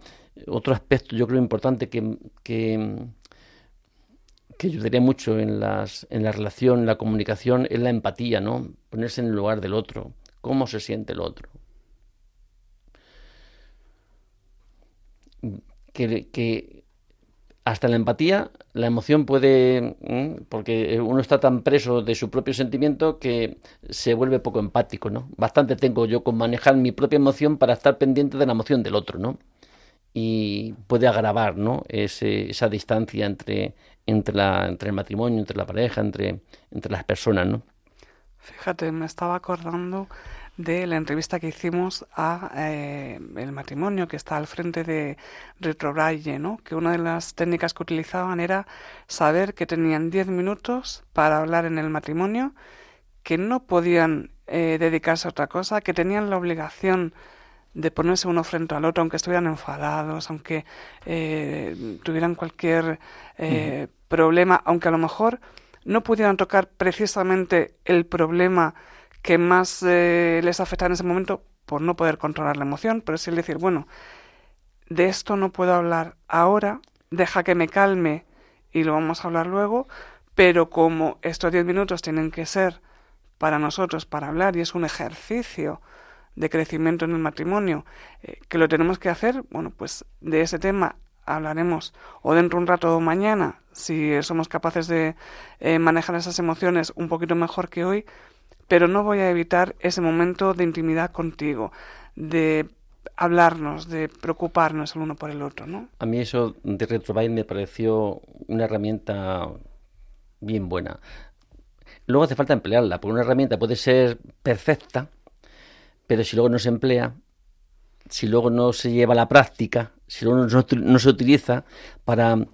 otro aspecto yo creo importante que, que, que ayudaría mucho en, las, en la relación, en la comunicación, es la empatía, ¿no? Ponerse en el lugar del otro, cómo se siente el otro. que, hasta la empatía, la emoción puede, porque uno está tan preso de su propio sentimiento que se vuelve poco empático, ¿no? Bastante tengo yo con manejar mi propia emoción para estar pendiente de la emoción del otro, ¿no? Y puede agravar, ¿no? esa distancia entre, entre, la, entre el matrimonio, entre la pareja, entre, entre las personas, ¿no? Fíjate, me estaba acordando de la entrevista que hicimos a eh, el matrimonio que está al frente de Retrobraille, ¿no? que una de las técnicas que utilizaban era saber que tenían 10 minutos para hablar en el matrimonio, que no podían eh, dedicarse a otra cosa, que tenían la obligación de ponerse uno frente al otro, aunque estuvieran enfadados, aunque eh, tuvieran cualquier problema, aunque a lo mejor no pudieran tocar precisamente el problema que más eh, les afecta en ese momento por no poder controlar la emoción, pero es el decir, bueno, de esto no puedo hablar ahora, deja que me calme y lo vamos a hablar luego, pero como estos diez minutos tienen que ser para nosotros para hablar y es un ejercicio de crecimiento en el matrimonio eh, que lo tenemos que hacer, bueno, pues de ese tema hablaremos o dentro de un rato o mañana, si somos capaces de eh, manejar esas emociones un poquito mejor que hoy, pero no voy a evitar ese momento de intimidad contigo, de hablarnos, de preocuparnos el uno por el otro, ¿no? A mí eso de Retrobyte me pareció una herramienta bien buena. Luego hace falta emplearla, porque una herramienta puede ser perfecta, pero si luego no se emplea, si luego no se lleva a la práctica, si luego no, se utiliza para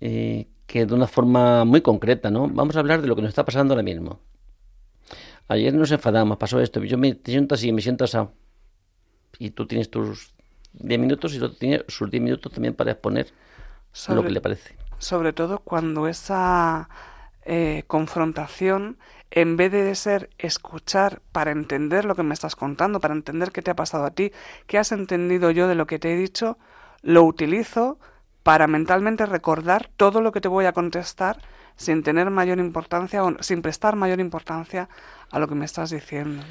eh, que de una forma muy concreta, ¿no? Vamos a hablar de lo que nos está pasando ahora mismo. Ayer nos enfadamos, pasó esto, yo me siento así, me siento así. Y tú tienes tus 10 minutos y el otro tiene sus 10 minutos también para exponer lo que le parece. Sobre todo cuando esa eh, confrontación, en vez de ser escuchar para entender lo que me estás contando, para entender qué te ha pasado a ti, qué has entendido yo de lo que te he dicho, lo utilizo para mentalmente recordar todo lo que te voy a contestar sin tener mayor importancia o sin prestar mayor importancia a lo que me estás diciendo.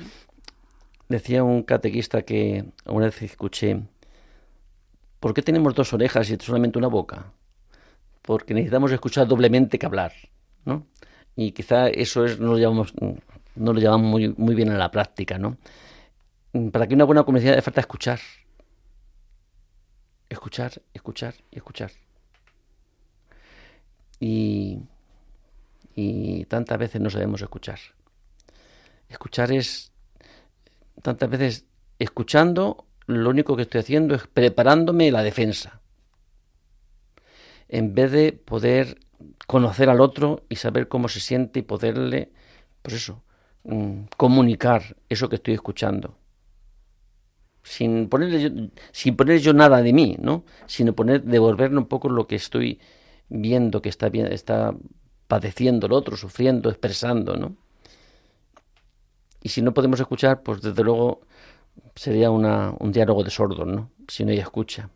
Decía un catequista que una vez escuché, ¿por qué tenemos dos orejas y solamente una boca? Porque necesitamos escuchar doblemente que hablar, ¿no? Y quizá eso es, no lo llevamos, no lo llevamos muy, muy bien a la práctica, ¿no? Para que una buena comunidad hace falta escuchar. Escuchar, escuchar y escuchar. Y, y tantas veces no sabemos escuchar. Escuchar es tantas veces escuchando, lo único que estoy haciendo es preparándome la defensa. En vez de poder conocer al otro y saber cómo se siente y poderle, pues eso, mm, comunicar eso que estoy escuchando. Sin ponerle yo, sin poner yo nada de mí, ¿no? Sino poner, devolverle un poco lo que estoy viendo que está está padeciendo el otro, sufriendo, expresando, ¿no? Y si no podemos escuchar, pues desde luego sería una, un diálogo de sordos, ¿no? Si no hay escucha.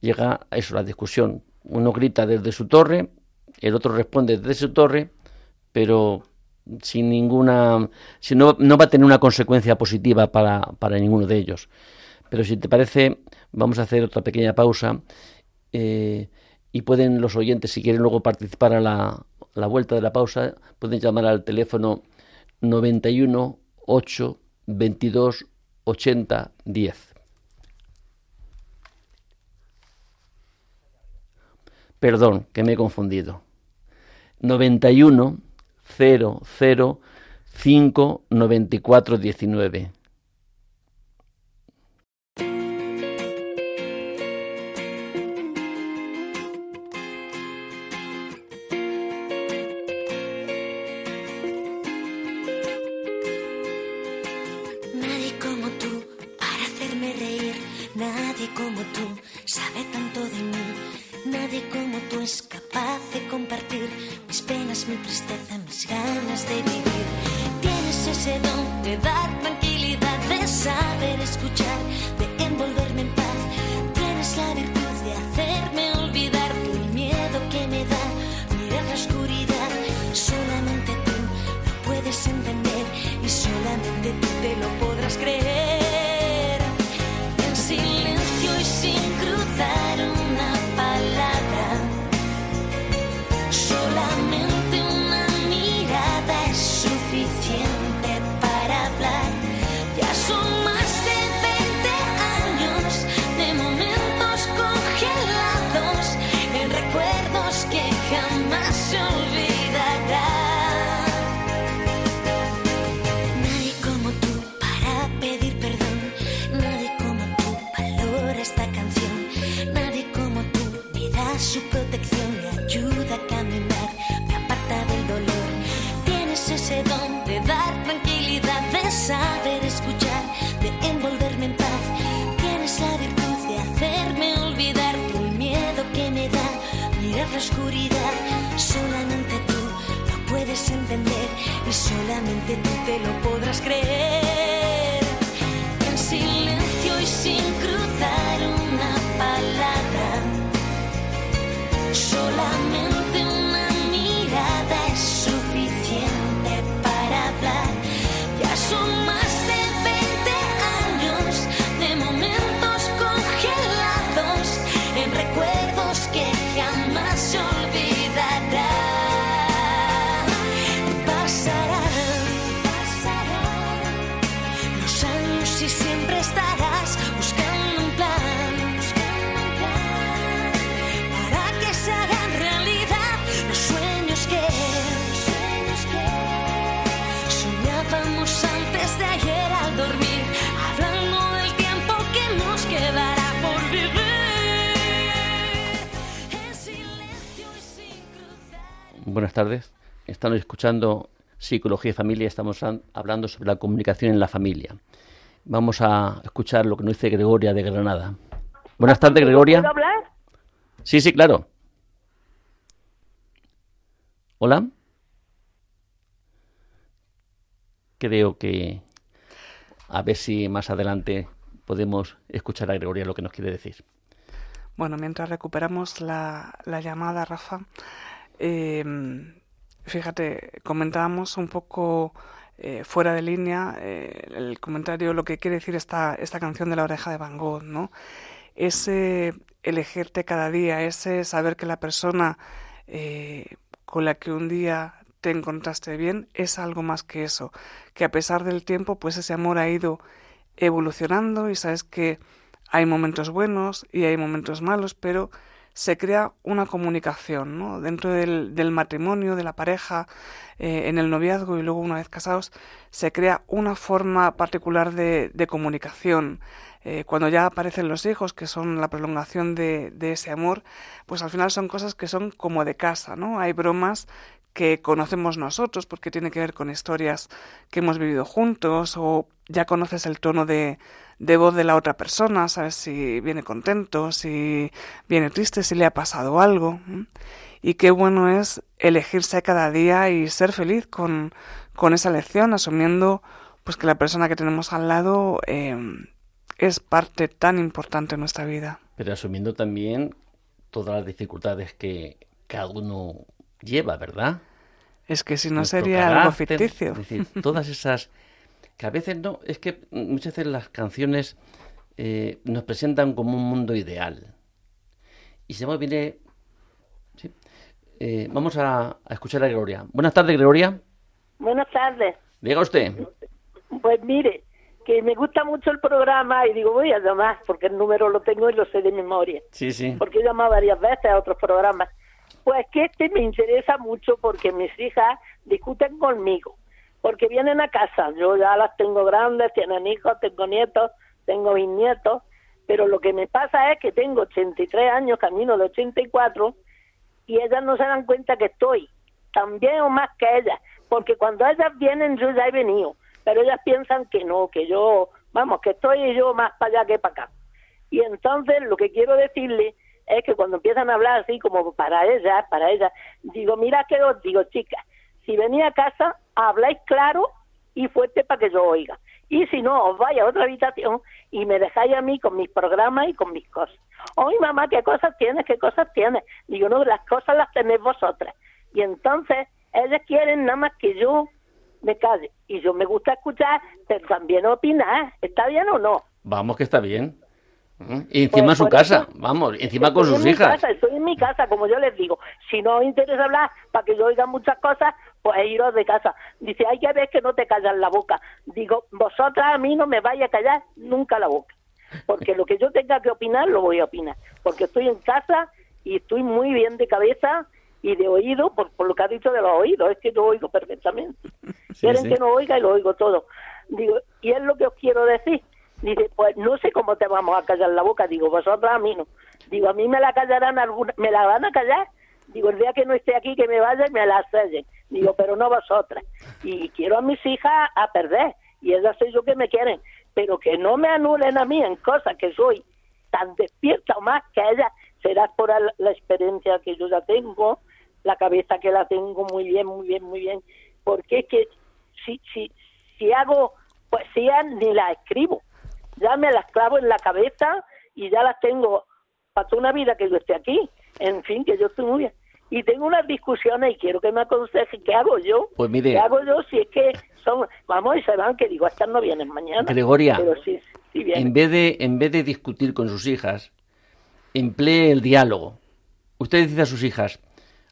Llega eso, la discusión. Uno grita desde su torre, el otro responde desde su torre, pero sin ninguna. Si no, no va a tener una consecuencia positiva para, para ninguno de ellos. Pero si te parece, vamos a hacer otra pequeña pausa. Eh, y pueden los oyentes, si quieren luego participar a la, la vuelta de la pausa, pueden llamar al teléfono 91 8 22 80 10. Perdón, que me he confundido. 91 00 5 94 19. Nadie como tú para hacerme reír, nadie como tú sabe tanto nadie como tú es capaz de compartir mis penas, mi tristeza, mis ganas de vivir. Tienes ese don de dar tranquilidad, de saber escuchar, de envolverme en paz. Tienes la virtud de hacerme olvidar el miedo que me da mirar la oscuridad. Solamente tú lo puedes entender y solamente tú te lo podrás creer. Y solamente tú te lo podrás creer. Buenas tardes. Estamos escuchando Psicología y Familia. Estamos an- hablando sobre la comunicación en la familia. Vamos a escuchar lo que nos dice Gregoria de Granada. Buenas tardes, Gregoria. ¿Puedo hablar? Sí, sí, claro. Hola. Creo que a ver si más adelante podemos escuchar a Gregoria lo que nos quiere decir. Bueno, mientras recuperamos la, la llamada, Rafa, eh, fíjate, comentábamos un poco eh, fuera de línea eh, el comentario, lo que quiere decir esta, esta canción de la oreja de Van Gogh, ¿no? Ese elegirte cada día, ese saber que la persona eh, con la que un día te encontraste bien es algo más que eso, que a pesar del tiempo, pues ese amor ha ido evolucionando y sabes que hay momentos buenos y hay momentos malos, pero se crea una comunicación, ¿no? Dentro del, matrimonio, de la pareja, eh, en el noviazgo y luego una vez casados, se crea una forma particular de, de comunicación. Eh, cuando ya aparecen los hijos, que son la prolongación de, de ese amor, pues al final son cosas que son como de casa, ¿no? Hay bromas que conocemos nosotros porque tiene que ver con historias que hemos vivido juntos o ya conoces el tono de, de voz de la otra persona, sabes si viene contento, si viene triste, si le ha pasado algo. Y qué bueno es elegirse cada día y ser feliz con, con esa elección, asumiendo pues que la persona que tenemos al lado eh, es parte tan importante en nuestra vida. Pero asumiendo también todas las dificultades que cada uno lleva, ¿verdad? Es que si no sería algo ficticio. Es decir, todas esas que a veces no, es que muchas veces las canciones eh, nos presentan como un mundo ideal. Y se me viene... sí. Eh, vamos a, a escuchar a Gregoria. Buenas tardes, Gregoria. Buenas tardes. Diga usted. Pues mire, que me gusta mucho el programa y digo, voy a llamar porque el número lo tengo y lo sé de memoria. Sí, sí. Porque he llamado varias veces a otros programas. Pues que este me interesa mucho porque mis hijas discuten conmigo, porque vienen a casa, yo ya las tengo grandes, tienen hijos, tengo nietos, tengo bisnietos, pero lo que me pasa es que tengo 83 años, camino de 84, y ellas no se dan cuenta que estoy tan bien o más que ellas, porque cuando ellas vienen yo ya he venido, pero ellas piensan que no, que yo, vamos, que estoy yo más para allá que para acá. Y entonces lo que quiero decirle es que cuando empiezan a hablar así como para ellas, para ellas, digo, mira que os digo, chicas, si venís a casa, habláis claro y fuerte para que yo oiga. Y si no, os vais a otra habitación y me dejáis a mí con mis programas y con mis cosas. Oye, mamá, ¿qué cosas tienes? ¿Qué cosas tienes? Digo, no, las cosas las tenéis vosotras. Y entonces, ellas quieren nada más que yo me calle. Y yo me gusta escuchar, pero también opinar. ¿Está bien o no? Vamos que está bien. Y encima en su casa, vamos, encima con sus hijas. Casa, estoy en mi casa, como yo les digo. Si no os interesa hablar para que yo oiga muchas cosas, pues iros de casa. Dice, hay que ver que no te callas la boca. Digo, vosotras a mí no me vais a callar nunca la boca. Porque lo que yo tenga que opinar, lo voy a opinar. Porque estoy en casa y estoy muy bien de cabeza y de oído, por, por lo que ha dicho de los oídos. Es que yo oigo perfectamente. Quieren que no oiga y lo oigo todo. Digo, y es lo que os quiero decir Dice, pues no sé cómo te vamos a callar la boca. Digo, vosotros a mí no. Digo, a mí me la callarán alguna, me la van a callar. Digo, el día que no esté aquí, que me vaya y me la sellen. Digo, pero no vosotras. Y quiero a mis hijas a perder. Y ellas soy yo que me quieren. Pero que no me anulen a mí en cosas que soy tan despierta o más que ellas. Será por la experiencia que yo ya tengo, la cabeza que la tengo muy bien, muy bien, muy bien. Porque es que si, si, si hago poesía ni la escribo ya me las clavo en la cabeza y ya las tengo para toda una vida que yo esté aquí. En fin, que yo estoy muy bien. Y tengo unas discusiones y quiero que me aconseje qué hago yo. Pues mire. ¿Qué hago yo si es que son, vamos y se van, que digo, estas no vienen mañana. Gregoria, Pero sí, sí vienen. en vez, de, en vez de discutir con sus hijas, emplee el diálogo. Usted dice a sus hijas,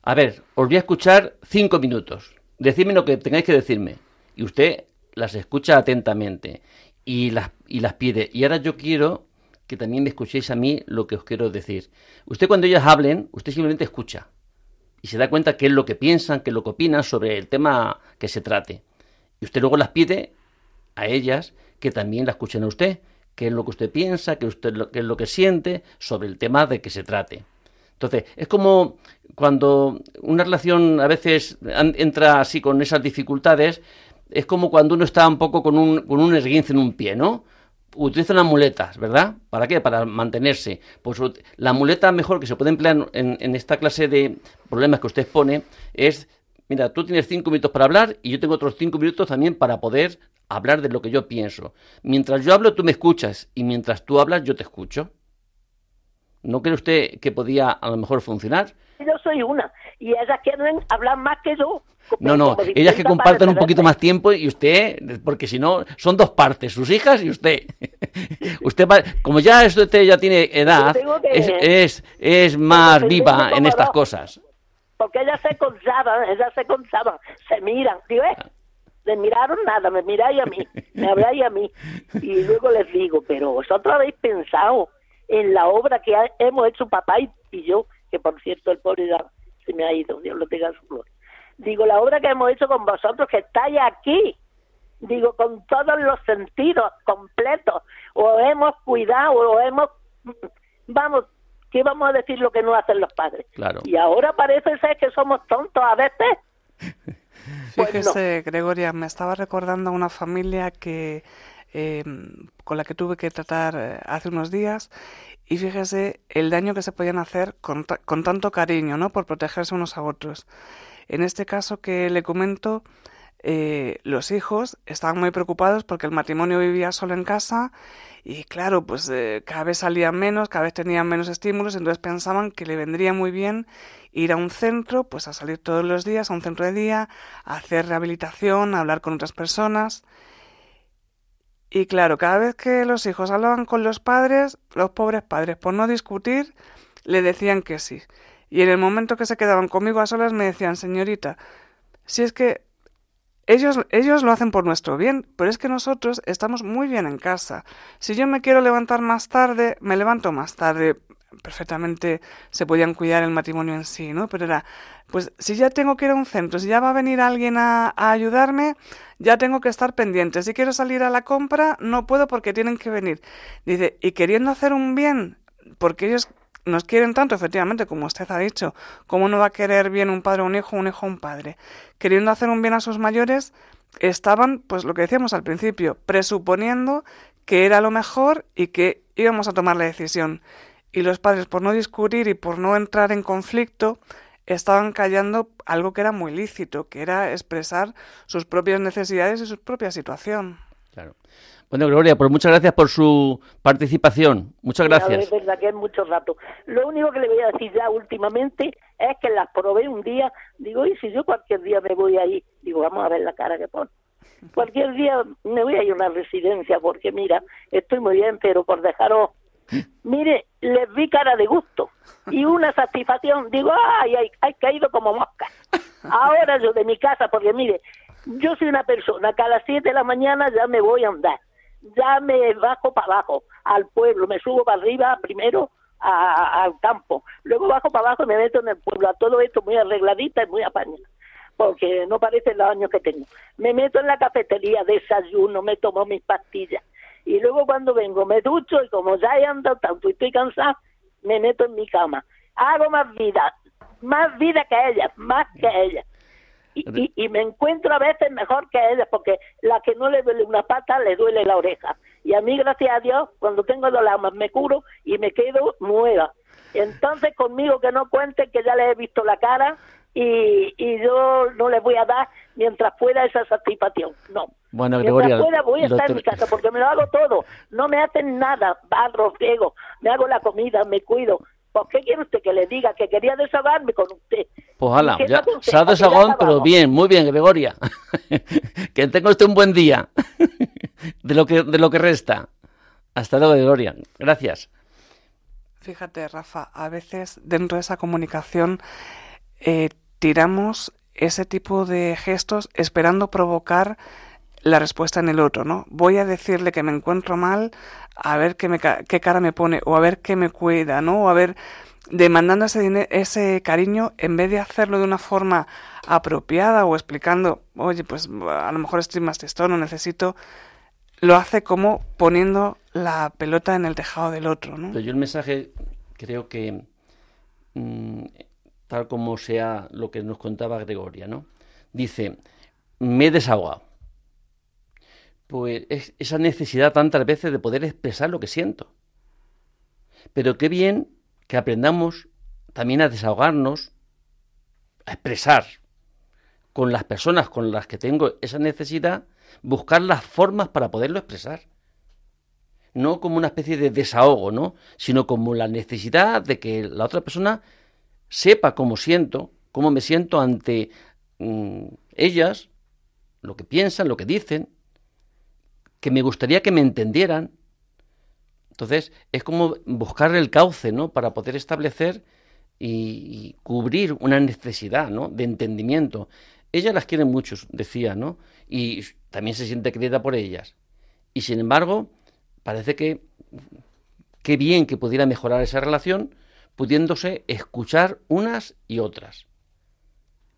a ver, os voy a escuchar cinco minutos. Decidme lo que tengáis que decirme. Y usted las escucha atentamente y las, y las pide. Y ahora yo quiero que también me escuchéis a mí lo que os quiero decir. Usted cuando ellas hablen, usted simplemente escucha y se da cuenta qué es lo que piensan, qué es lo que opinan sobre el tema que se trate. Y usted luego las pide a ellas que también la escuchen a usted, qué es lo que usted piensa, qué, usted, qué es lo que siente sobre el tema de que se trate. Entonces, es como cuando una relación a veces entra así con esas dificultades, es como cuando uno está un poco con un, con un esguince en un pie, ¿no? Utiliza unas muletas, ¿verdad? ¿Para qué? Para mantenerse. Pues la muleta mejor que se puede emplear en, en esta clase de problemas que usted pone es, mira, tú tienes cinco minutos para hablar y yo tengo otros cinco minutos también para poder hablar de lo que yo pienso. Mientras yo hablo, tú me escuchas y mientras tú hablas, yo te escucho. ¿No cree usted que podía a lo mejor funcionar? Yo soy una y ellas quieren hablar más que yo. No, no, ellas que comparten un poquito más tiempo y usted, porque si no, son dos partes, sus hijas y usted. usted, va- como ya usted ya tiene edad, es, es, es más viva en estas cosas. Porque ellas se consaban, ellas se consaban, se miran. Digo, eh, le miraron nada, me miráis a mí, me habláis a mí. Y luego les digo, pero vosotros habéis pensado en la obra que ha- hemos hecho papá y, y yo, que por cierto el pobre ya se me ha ido, Dios lo tenga en su gloria. Digo, la obra que hemos hecho con vosotros, que estáis aquí, digo, con todos los sentidos completos, o hemos cuidado, o hemos, vamos, ¿qué vamos a decir lo que no hacen los padres? Claro. Y ahora parece ser que somos tontos a veces. Pues Fíjese, Gregoria, me estaba recordando a una familia que eh, con la que tuve que tratar eh, hace unos días y fíjese el daño que se podían hacer con tanto cariño, ¿no? Por protegerse unos a otros. En este caso que le comento, eh, los hijos estaban muy preocupados porque el matrimonio vivía solo en casa y claro, pues eh, cada vez salían menos, cada vez tenían menos estímulos, entonces pensaban que le vendría muy bien ir a un centro, pues a salir todos los días, a un centro de día, a hacer rehabilitación, a hablar con otras personas. Y claro, cada vez que los hijos hablaban con los padres, los pobres padres, por no discutir, le decían que sí. Y en el momento que se quedaban conmigo a solas me decían, señorita, si es que ellos, ellos lo hacen por nuestro bien, pero es que nosotros estamos muy bien en casa. Si yo me quiero levantar más tarde, me levanto más tarde. Perfectamente se podían cuidar el matrimonio en sí, ¿no? Pero era, pues si ya tengo que ir a un centro, si ya va a venir alguien a, ayudarme, ya tengo que estar pendiente. Si quiero salir a la compra, no puedo porque tienen que venir. Dice, y queriendo hacer un bien, porque ellos nos quieren tanto, efectivamente, como usted ha dicho, ¿cómo no va a querer bien un padre a un hijo, un hijo a un padre? Queriendo hacer un bien a sus mayores, estaban, pues lo que decíamos al principio, presuponiendo que era lo mejor y que íbamos a tomar la decisión. Y los padres, por no discutir y por no entrar en conflicto, estaban callando algo que era muy lícito, que era expresar sus propias necesidades y su propia situación. Claro. Bueno, Gloria, pues muchas gracias por su participación. Muchas gracias. Es verdad que es mucho rato. Lo único que le voy a decir ya últimamente es que las probé un día. Digo, y si yo cualquier día me voy ahí, digo, vamos a ver la cara que pone. Cualquier día me voy a ir a una residencia porque, mira, estoy muy bien, pero por dejaros. Mire, les vi cara de gusto y una satisfacción. Digo, ay, ay, ay, caído como mosca. Ahora yo de mi casa, porque mire, yo soy una persona que a las 7 de la mañana ya me voy a andar ya me bajo para abajo, al pueblo, me subo para arriba primero al campo, luego bajo para abajo y me meto en el pueblo, a todo esto muy arregladita y muy apañada, porque no parece los años que tengo. Me meto en la cafetería, desayuno, me tomo mis pastillas y luego cuando vengo me ducho y como ya he andado tanto y estoy cansada, me meto en mi cama. Hago más vida, más vida que ella, más que ella y, y, me encuentro a veces mejor que ella, porque la que no le duele una pata le duele la oreja. Y a mí, gracias a Dios, cuando tengo dolor me curo y me quedo nueva. Entonces, conmigo que no cuente que ya le he visto la cara y, y yo no le voy a dar mientras pueda esa satisfacción. No. Bueno, mientras pueda voy a estar en mi casa porque me lo hago todo. No me hacen nada, barro, riego, me hago la comida, me cuido. ¿Por qué quiere usted que le diga que quería desahogarme con usted? Pues hala, ya, se ha desahogado, pero bien, muy bien, Gregoria. que tenga usted un buen día de lo que de lo que resta. Hasta luego, Gregoria. Gracias. Fíjate, Rafa, a veces dentro de esa comunicación eh, tiramos ese tipo de gestos esperando provocar la respuesta en el otro, ¿no? Voy a decirle que me encuentro mal, a ver qué, me, cara me pone, o a ver qué me cuida, ¿no? O a ver, demandando ese, ese cariño, en vez de hacerlo de una forma apropiada o explicando, oye, pues a lo mejor estoy más tristón no necesito, lo hace como poniendo la pelota en el tejado del otro, ¿no? Yo el mensaje creo que, mm, tal como sea lo que nos contaba Gregoria, ¿no? Dice, me he desahogado pues esa necesidad tantas veces de poder expresar lo que siento. Pero qué bien que aprendamos también a desahogarnos, a expresar con las personas con las que tengo esa necesidad, buscar las formas para poderlo expresar. No como una especie de desahogo, ¿no? Sino como la necesidad de que la otra persona sepa cómo siento, cómo me siento ante mm, ellas, lo que piensan, lo que dicen, que me gustaría que me entendieran. Entonces, es como buscar el cauce, ¿no? Para poder establecer y, cubrir una necesidad, ¿no? De entendimiento. Ellas las quieren mucho, decía, ¿no? Y también se siente querida por ellas. Y sin embargo, parece que qué bien que pudiera mejorar esa relación pudiéndose escuchar unas y otras.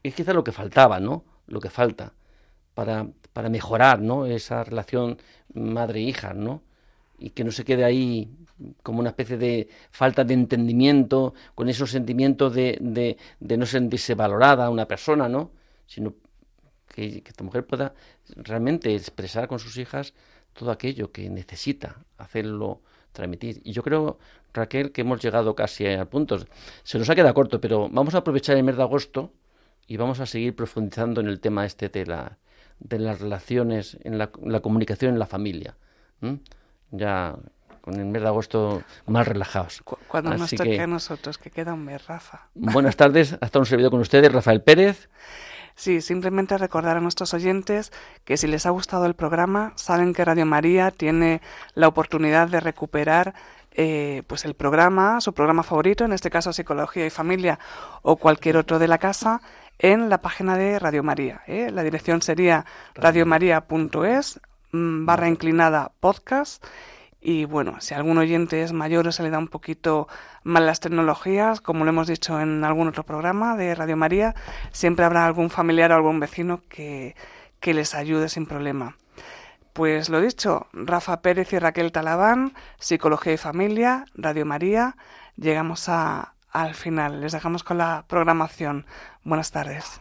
Es quizá lo que faltaba, ¿no? Lo que falta para, para mejorar ¿no? esa relación madre-hija, ¿no? Y que no se quede ahí como una especie de falta de entendimiento, con esos sentimientos de, de, no sentirse valorada una persona, ¿no? Sino que, que esta mujer pueda realmente expresar con sus hijas todo aquello que necesita hacerlo transmitir. Y yo creo, Raquel, que hemos llegado casi al punto. Se nos ha quedado corto, pero vamos a aprovechar el mes de agosto y vamos a seguir profundizando en el tema este de la de las relaciones, en la, comunicación en la familia. Ya con el mes de agosto más relajados. Cuando nos toque a nosotros, que queda un mes, Rafa. Buenas tardes, hasta un servidor con ustedes, Rafael Pérez. Sí, simplemente recordar a nuestros oyentes que si les ha gustado el programa, saben que Radio María tiene la oportunidad de recuperar eh, pues el programa, su programa favorito, en este caso Psicología y Familia o cualquier otro de la casa, en la página de Radio María. ¿eh? La dirección sería radiomaria.es mm, barra inclinada podcast Y bueno, si algún oyente es mayor o se le da un poquito mal las tecnologías, como lo hemos dicho en algún otro programa de Radio María, siempre habrá algún familiar o algún vecino que, que les ayude sin problema. Pues lo dicho, Rafa Pérez y Raquel Talabán, Psicología y Familia, Radio María, llegamos a, al final. Les dejamos con la programación. Buenas tardes.